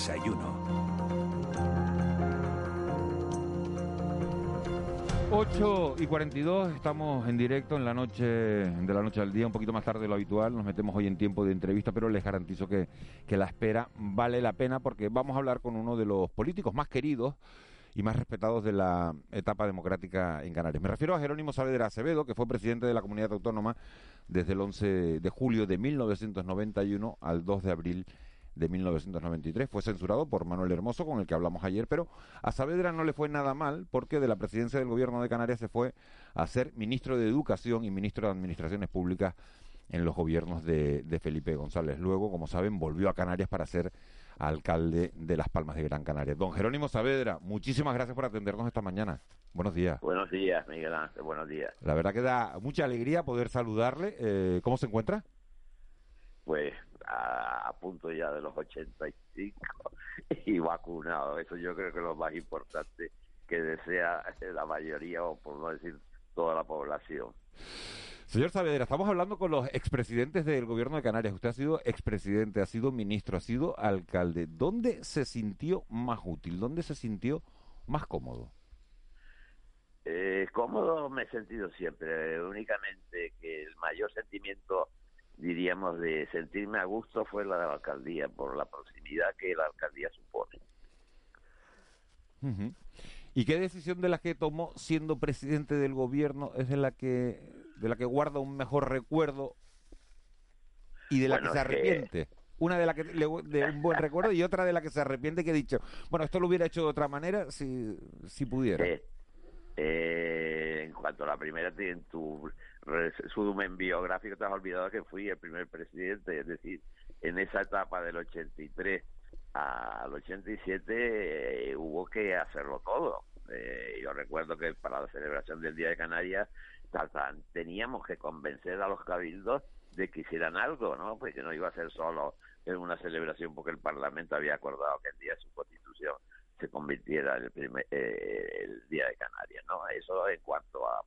desayuno. 8 y 42, estamos en directo en la noche de la noche al día, un poquito más tarde de lo habitual. Nos metemos hoy en tiempo de entrevista, pero les garantizo que, que la espera vale la pena porque vamos a hablar con uno de los políticos más queridos y más respetados de la etapa democrática en Canarias. Me refiero a Jerónimo Saavedra Acevedo, que fue presidente de la comunidad autónoma desde el 11 de julio de 1991 al 2 de abril de 1993. Fue censurado por Manuel Hermoso, con el que hablamos ayer, pero a Saavedra no le fue nada mal porque de la presidencia del gobierno de Canarias se fue a ser ministro de Educación y ministro de Administraciones Públicas en los gobiernos de, de Felipe González. Luego, como saben, volvió a Canarias para ser alcalde de Las Palmas de Gran Canaria. Don Jerónimo Saavedra, muchísimas gracias por atendernos esta mañana. Buenos días. Buenos días, Miguel Ángel, buenos días. La verdad que da mucha alegría poder saludarle. Eh, ¿Cómo se encuentra? Pues a, a, punto ya de los 85 y vacunado. Eso yo creo que es lo más importante que desea la mayoría, o por no decir toda la población. Señor Saavedra, estamos hablando con los expresidentes del gobierno de Canarias. Usted ha sido expresidente, ha sido ministro, ha sido alcalde. ¿Dónde se sintió más útil? ¿Dónde se sintió más cómodo? Eh, cómodo me he sentido siempre. únicamente que el mayor sentimiento, diríamos, de sentirme a gusto fue la de la alcaldía, por la proximidad que la alcaldía supone. Uh -huh. ¿Y qué decisión de la que tomó siendo presidente del gobierno es de la que de la que guarda un mejor recuerdo y de la Bueno, que se que- arrepiente? Una de la que le- de un buen recuerdo y otra de la que se arrepiente que he dicho, bueno, esto lo hubiera hecho de otra manera si si pudiera. Eh, eh, en cuanto a la primera, en tu resumen biográfico te has olvidado que fui el primer presidente, es decir, en esa etapa del 83 al 87 eh, hubo que hacerlo todo. Eh, yo recuerdo que para la celebración del Día de Canarias teníamos que convencer a los cabildos de que hicieran algo, ¿no? Pues que no iba a ser solo en una celebración porque el Parlamento había acordado que el día de su constitución se convirtiera en el, primer, eh, el Día de Canarias, ¿no? Eso en cuanto a,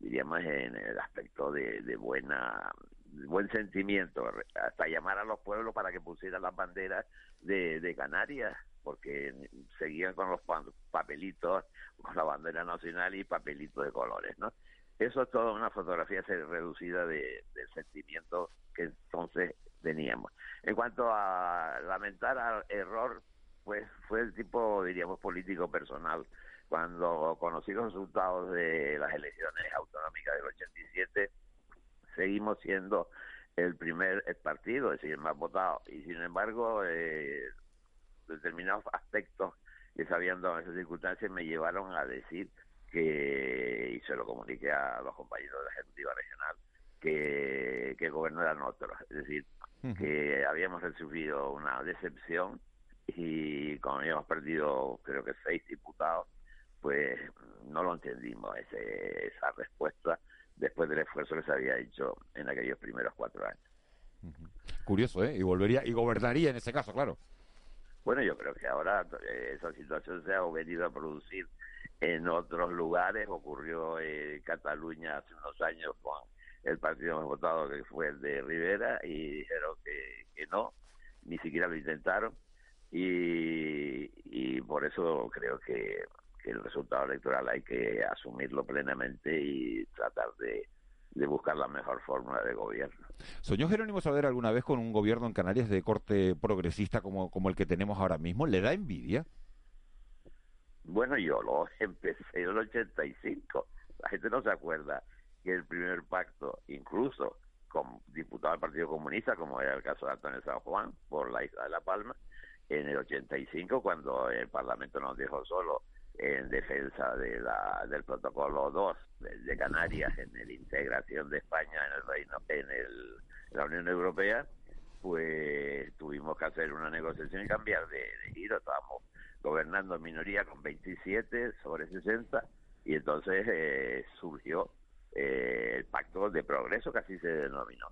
diríamos, en el aspecto de, de buena buen sentimiento, hasta llamar a los pueblos para que pusieran las banderas de, de Canarias, porque seguían con los pa- papelitos, con la bandera nacional y papelitos de colores, ¿no? Eso es toda una fotografía reducida de, del sentimiento que entonces teníamos. En cuanto a lamentar al error, pues fue el tipo, diríamos, político personal. Cuando conocí los resultados de las elecciones autonómicas del 87, seguimos siendo el primer partido, es decir, el más votado. Y sin embargo, eh, determinados aspectos que se habían dado en esas circunstancias me llevaron a decir que, y se lo comuniqué a los compañeros de la Ejecutiva Regional, que, que el gobierno era otro. Es decir, que habíamos recibido una decepción y como habíamos perdido creo que seis diputados, pues no lo entendimos ese, esa respuesta después del esfuerzo que se había hecho en aquellos primeros cuatro años. Curioso, ¿eh? Y volvería y gobernaría en ese caso, claro. Bueno, yo creo que ahora eh, esa situación se ha venido a producir en otros lugares. Ocurrió en Cataluña hace unos años con el partido más votado que fue el de Rivera y dijeron que, que no, ni siquiera lo intentaron. Y, y por eso creo que, que el resultado electoral hay que asumirlo plenamente y tratar de, de buscar la mejor fórmula de gobierno. ¿Soñó Jerónimo Saavedra alguna vez con un gobierno en Canarias de corte progresista como, como el que tenemos ahora mismo? ¿Le da envidia? Bueno, yo lo empecé en el 85. La gente no se acuerda que el primer pacto, incluso con diputado del Partido Comunista, como era el caso de Antonio San Juan, por la isla de La Palma, en el 85, cuando el Parlamento nos dejó solo en defensa de la, del protocolo 2 de, Canarias en la integración de España en el reino en, el, la Unión Europea pues tuvimos que hacer una negociación y cambiar de, giro estábamos gobernando en minoría con 27 sobre 60 y entonces eh, surgió eh, el pacto de progreso que así se denominó.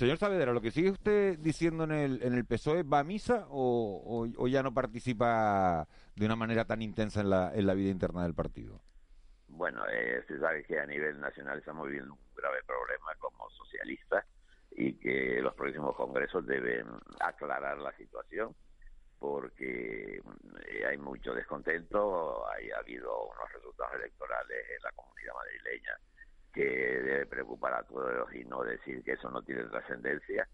Señor Saavedra, lo que sigue usted diciendo en el, en el PSOE, ¿va a misa o, ya no participa de una manera tan intensa en la, en la vida interna del partido? Bueno, eh, se sabe que a nivel nacional estamos viviendo un grave problema como socialistas y que los próximos congresos deben aclarar la situación. porque eh, hay mucho descontento, ha habido unos resultados electorales en la comunidad madrileña que debe preocupar a todos y no decir que eso no tiene trascendencia.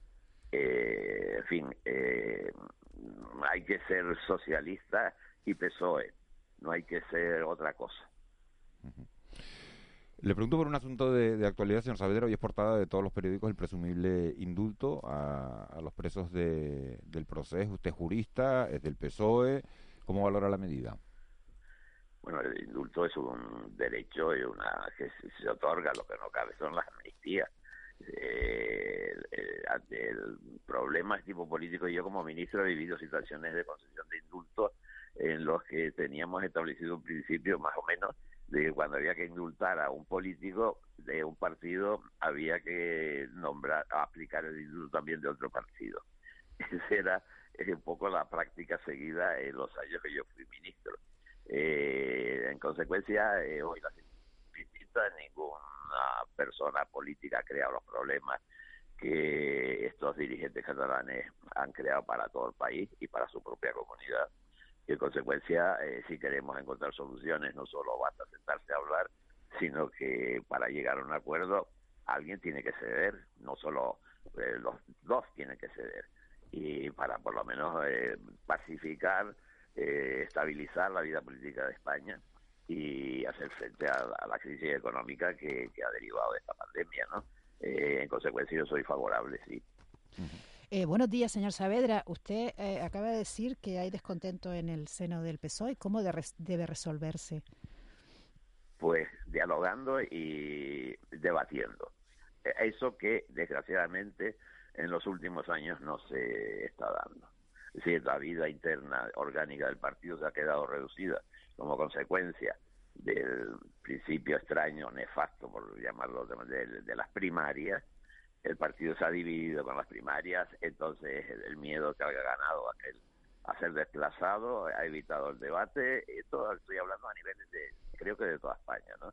Eh, en fin, eh, hay que ser socialista y PSOE, no hay que ser otra cosa. Le pregunto por un asunto de, actualidad, señor Saavedra. Hoy es portada de todos los periódicos el presumible indulto a, los presos del proceso. Usted es jurista, es del PSOE. ¿Cómo valora la medida? Bueno, el indulto es un derecho y una que se, otorga, lo que no cabe son las amnistías. Eh, ante el problema tipo político, yo como ministro he vivido situaciones de concesión de indulto en los que teníamos establecido un principio más o menos de que cuando había que indultar a un político de un partido había que nombrar aplicar el indulto también de otro partido esa era un poco la práctica seguida en los años que yo fui ministro eh, en consecuencia eh, hoy la distinta ninguna persona política ha creado los problemas que estos dirigentes catalanes han creado para todo el país y para su propia comunidad y en consecuencia, eh, si queremos encontrar soluciones, no solo basta sentarse a hablar, sino que para llegar a un acuerdo alguien tiene que ceder, no solo eh, los dos tienen que ceder. Y para por lo menos eh, estabilizar la vida política de España y hacer frente a la, crisis económica que, ha derivado de esta pandemia, ¿no? en consecuencia, yo soy favorable, sí. Eh, buenos días, señor Saavedra. Usted eh, acaba de decir que hay descontento en el seno del PSOE. ¿Cómo debe resolverse? Pues dialogando y debatiendo. E, eso que, desgraciadamente, en los últimos años no se está dando. Es la vida interna orgánica del partido se ha quedado reducida como consecuencia del principio extraño, nefasto, por llamarlo de las primarias, el partido se ha dividido con las primarias, entonces el miedo que había ganado aquel a ser desplazado ha evitado el debate, esto estoy hablando a niveles de, creo que de toda España, ¿no?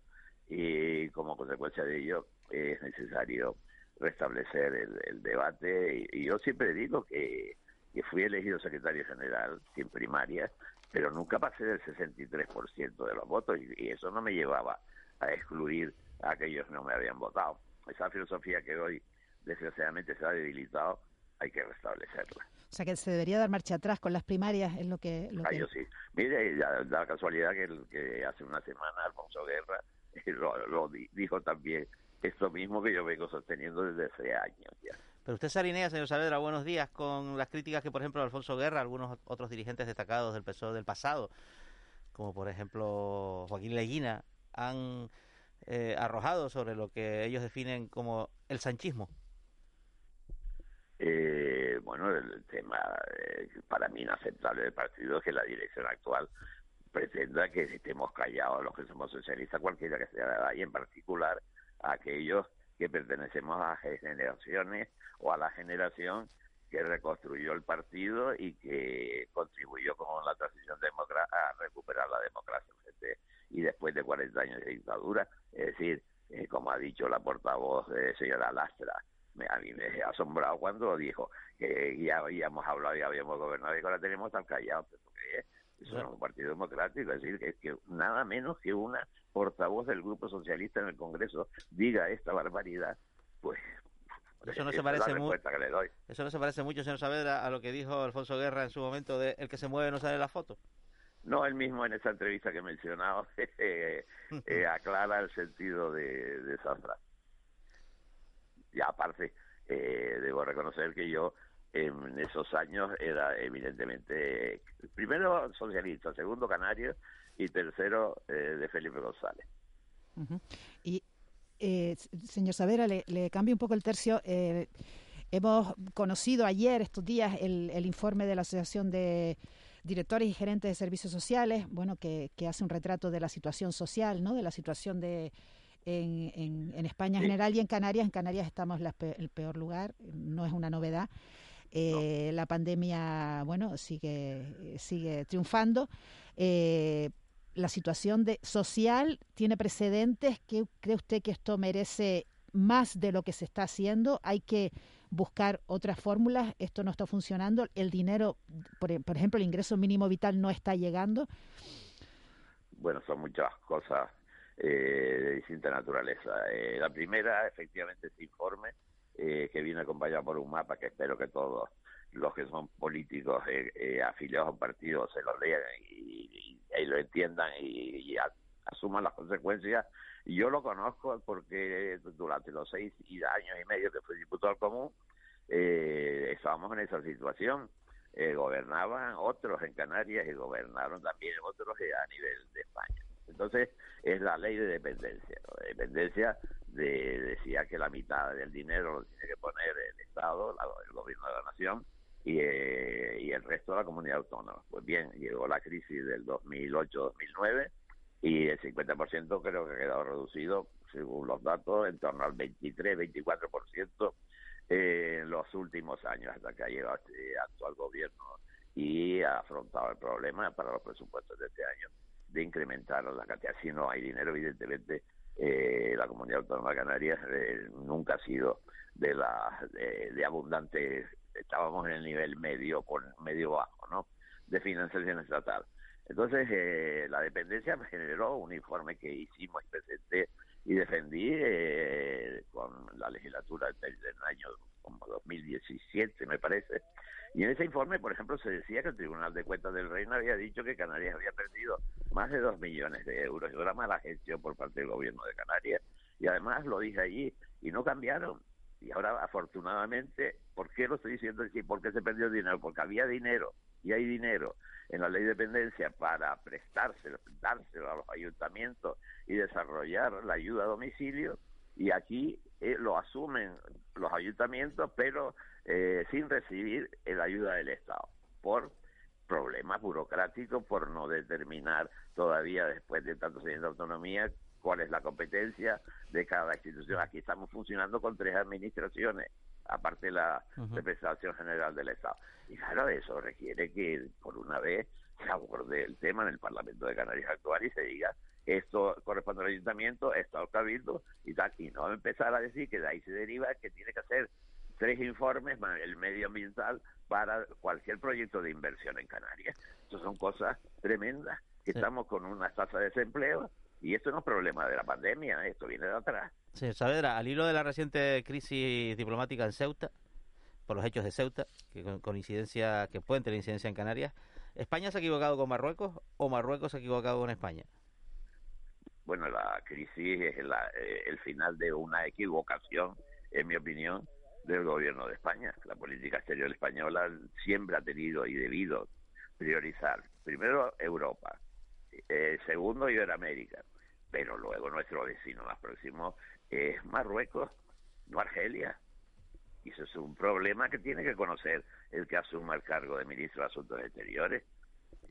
Y como consecuencia de ello es necesario restablecer el, debate. Y, yo siempre digo que, que fui elegido secretario general sin primarias, pero nunca pasé del 63% de los votos y, y eso no me llevaba a excluir a aquellos que no me habían votado. Esa filosofía que hoy desgraciadamente se ha debilitado, hay que restablecerla. O sea que se debería dar marcha atrás con las primarias, es lo que... Lo ah, yo sí. Mire, da la casualidad que, que hace una semana Alfonso Guerra lo, dijo también esto mismo que yo vengo sosteniendo desde hace años ya. Pero usted se alinea, señor Saavedra, buenos días, con las críticas que, por ejemplo, Alfonso Guerra, algunos otros dirigentes destacados del PSOE del pasado, como por ejemplo Joaquín Leguina, han eh, arrojado sobre lo que ellos definen como el sanchismo. Eh, bueno, el tema eh, para mí inaceptable del partido es que la dirección actual pretenda que estemos callados los que somos socialistas, cualquiera que sea, y en particular aquellos que pertenecemos a generaciones o a la generación que reconstruyó el partido y que contribuyó con la transición a recuperar la democracia y después de 40 años de dictadura, es decir, eh, como ha dicho la portavoz de señora Lastra, me, a mí me ha asombrado cuando dijo que ya habíamos hablado y habíamos gobernado y ahora tenemos tan callados. Pero que es un partido democrático, es decir, que, que nada menos que una portavoz del Grupo Socialista en el Congreso diga esta barbaridad, pues eso no, se parece mucho, eso no se parece mucho, señor Saavedra, a lo que dijo Alfonso Guerra en su momento de el que se mueve no sale la foto. No, él mismo en esa entrevista que he mencionado eh, aclara el sentido de, de esa frase. Y aparte, eh, debo reconocer que yo en esos años era evidentemente, primero socialista, segundo canario y tercero eh, de Felipe González. Y, eh, señor Savera, le, cambio un poco el tercio. hemos conocido ayer, estos días, el, el informe de la Asociación de directores y gerentes de servicios sociales, bueno, que, que hace un retrato de la situación social, ¿no? De la situación de en, en, España en general y en Canarias. En Canarias estamos en el peor lugar, no es una novedad. Eh, la pandemia, bueno, sigue, sigue triunfando. Eh, la situación de, social tiene precedentes. ¿Qué cree usted que esto merece más de lo que se está haciendo? Hay que buscar otras fórmulas, esto no está funcionando, el dinero, por, ejemplo, el ingreso mínimo vital no está llegando. Bueno, son muchas cosas eh, de distinta naturaleza. Eh, la primera, efectivamente, este informe eh, que viene acompañado por un mapa que espero que todos los que son políticos afiliados a un partido se lo lean y, lo entiendan y, asuman las consecuencias. Yo lo conozco porque durante los seis años y medio que fui diputado común, estábamos en esa situación. gobernaban otros en Canarias y gobernaron también otros a nivel de España. Entonces, es la ley de dependencia. La dependencia de, decía que la mitad del dinero lo tiene que poner el Estado, el gobierno de la nación, y, eh, y el resto de la comunidad autónoma. Pues bien, llegó la crisis del 2008-2009 y el 50% creo que ha quedado reducido, según los datos, en torno al 23-24% en los últimos años, hasta que ha llegado este actual gobierno y ha afrontado el problema para los presupuestos de este año de incrementar la cantidad. Si no hay dinero, evidentemente, eh, la comunidad autónoma de Canarias eh, nunca ha sido de la de, abundante, estábamos en el nivel medio, con medio bajo, ¿no? De financiación estatal. Entonces, eh, la dependencia generó un informe que hicimos y presenté y defendí con la legislatura del año como 2017, me parece, y en ese informe, por ejemplo, se decía que el Tribunal de Cuentas del Reino había dicho que Canarias había perdido más de dos millones de euros. Y una mala gestión por parte del gobierno de Canarias. Y además lo dije allí y no cambiaron. Y ahora, afortunadamente, ¿por qué lo estoy diciendo aquí? ¿Por qué se perdió dinero? Porque había dinero y hay dinero en la ley de dependencia para prestárselo, dárselo a los ayuntamientos y desarrollar la ayuda a domicilio y aquí eh, lo asumen los ayuntamientos, pero eh, sin recibir la ayuda del Estado, por problemas burocráticos, por no determinar todavía después de tantos años de autonomía cuál es la competencia de cada institución. Aquí estamos funcionando con tres administraciones, aparte de la representación general del Estado. Y claro, eso requiere que por una vez se aborde el tema en el Parlamento de Canarias actual y se diga esto corresponde al ayuntamiento, esto al cabildo y tal, y no empezar a decir que de ahí se deriva que tiene que hacer tres informes más el medioambiental para cualquier proyecto de inversión en Canarias. Estas son cosas tremendas, estamos con una tasa de desempleo y esto no es problema de la pandemia, esto viene de atrás. Sí, Saavedra, al hilo de la reciente crisis diplomática en Ceuta, por los hechos de Ceuta, que con, incidencia, que pueden tener incidencia en Canarias, ¿España se ha equivocado con Marruecos o Marruecos se ha equivocado con España? bueno, la crisis es eh, el final de una equivocación, en mi opinión, del gobierno de España. La política exterior española siempre ha tenido y debido priorizar, primero, Europa, eh, segundo, Iberoamérica, pero luego nuestro vecino más próximo es Marruecos, no Argelia. Y eso es un problema que tiene que conocer el que asuma el cargo de ministro de Asuntos Exteriores.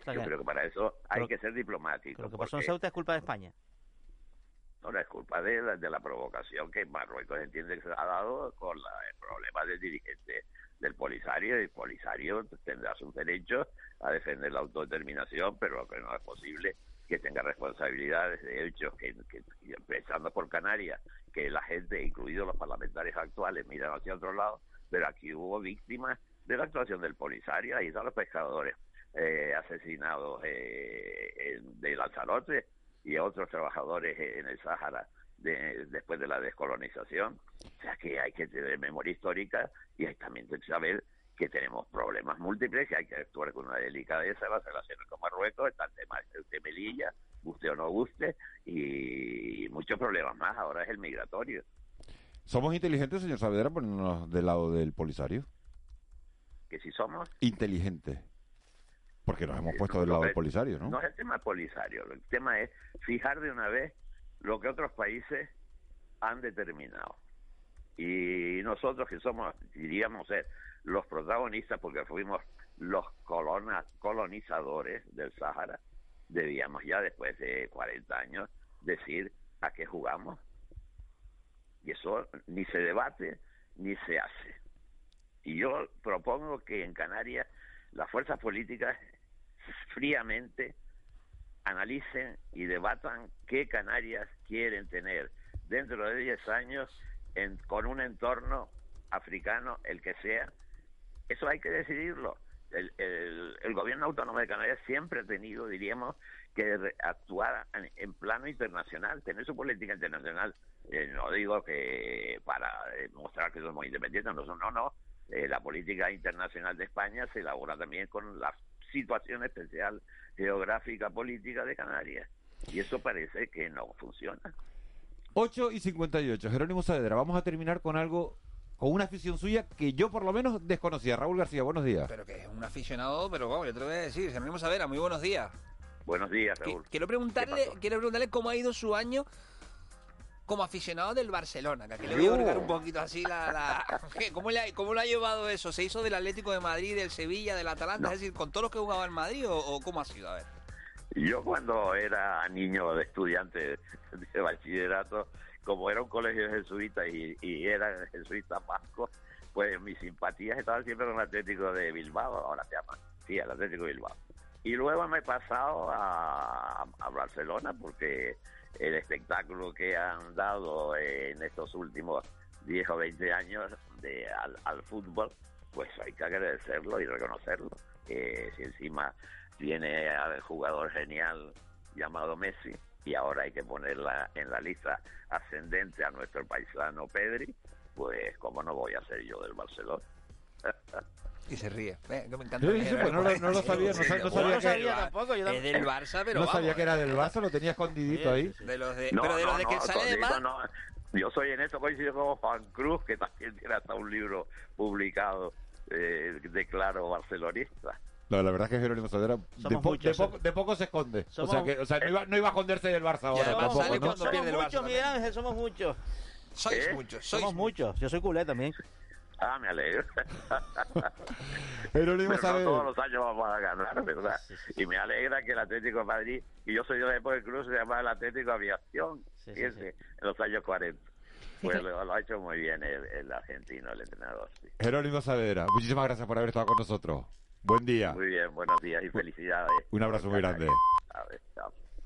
Yo creo que para eso hay que ser diplomático. Lo que pasó en Ceuta es culpa de España. No, la es culpa de la, de la provocación que Marruecos entiende que se ha dado con la, el problema del dirigente del Polisario. El Polisario tendrá sus derechos a defender la autodeterminación, pero lo que no es posible que tenga responsabilidades de hechos que, empezando por Canarias, que la gente, incluidos los parlamentarios actuales, miran hacia otro lado, pero aquí hubo víctimas de la actuación del Polisario, ahí están los pescadores eh, asesinados eh, de Lanzarote, y otros trabajadores en el Sáhara después de la descolonización. O sea que hay que tener memoria histórica y hay también que saber que tenemos problemas múltiples, que hay que actuar con una delicadeza, las relaciones con Marruecos, está el tema de Melilla, guste o no guste, y muchos problemas más. Ahora es el migratorio. ¿Somos inteligentes, señor Saavedra, ponernos del lado del polisario? Que si somos. Inteligentes. Porque nos hemos puesto del lado del polisario, ¿no? No es el tema polisario, el tema es fijar de una vez lo que otros países han determinado. Y nosotros que somos, diríamos ser los protagonistas, porque fuimos los colonizadores del Sáhara, debíamos ya después de 40 años decir a qué jugamos. Y eso ni se debate ni se hace. Y yo propongo que en Canarias las fuerzas políticas fríamente analicen y debatan qué Canarias quieren tener dentro de 10 años en, con un entorno africano, el que sea, eso hay que decidirlo. El, el, gobierno autónomo de Canarias siempre ha tenido, diríamos, que actuar en, en plano internacional, tener su política internacional. Eh, no digo que para mostrar que somos independientes, no, no, no. Eh, la política internacional de España se elabora también con la situación especial geográfica política de Canarias. Y eso parece que no funciona. 8 y 58. Jerónimo Saavedra, vamos a terminar con algo, con una afición suya que yo por lo menos desconocía. Raúl García, buenos días. Pero que es un aficionado, pero vamos, yo te lo voy a decir. Jerónimo Saavedra, muy buenos días. Buenos días, Raúl. Quiero ¿Qué preguntarle, quiero preguntarle cómo ha ido su año como aficionado del Barcelona, que aquí le voy a hurgar un poquito así la... la-. ¿Cómo, le ha, ¿Cómo lo ha llevado eso? ¿Se hizo del Atlético de Madrid, del Sevilla, del Atalanta? No. Es decir, ¿con todos los que jugaba en Madrid o, o cómo ha sido? A ver. Yo cuando era niño de estudiante de bachillerato, como era un colegio jesuita y, y era jesuita vasco, pues mis simpatías estaban siempre con el Atlético de Bilbao, ahora se llama, sí, el Atlético de Bilbao. Y luego me he pasado a, a Barcelona porque el espectáculo que han dado en estos últimos 10 o 20 años de, al, fútbol, pues hay que agradecerlo y reconocerlo. Eh, si encima tiene al jugador genial llamado Messi y ahora hay que ponerla en la lista ascendente a nuestro paisano Pedri, pues cómo no voy a ser yo del Barcelona. Y se ríe. Eh, me encanta. Sí, sí, pues no lo- no lo sabía, no sa- no sabía que- sabía tampoco, yo Es del Barça, pero no vamos, sabía que era del Barça, lo tenía escondidito ahí. De los de, No, pero de los no, de que no, sale de más... no. Yo soy en esto coincido con Juan Cruz, que también tiene hasta un libro publicado eh, de claro barcelonista. No, la verdad es que Jerónimo Saavedra de, Somos po- muchos, de poco, de poco se esconde. Somos- o sea, que, o sea no, iba, no iba a esconderse del Barça ahora además tampoco, sale ¿no? cuando somos Barça muchos, Miguel también. Ángel, somos muchos. Sois ¿Eh? muchos, sois Somos muchos. Yo soy culé también. Ah, me alegro. Jerónimo Pero no todos los años vamos a ganar, ¿verdad? Y me alegra que el Atlético de Madrid, y yo soy de la época del Cruz, se llamaba el Atlético Aviación, Sí, sí, fíjense, sí. en los años 40. Pues lo, lo ha hecho muy bien el, el argentino, el entrenador. sí. Jerónimo Saavedra, muchísimas gracias por haber estado con nosotros. Buen día. Muy bien, buenos días y felicidades. Un abrazo muy grande. A ver, chao.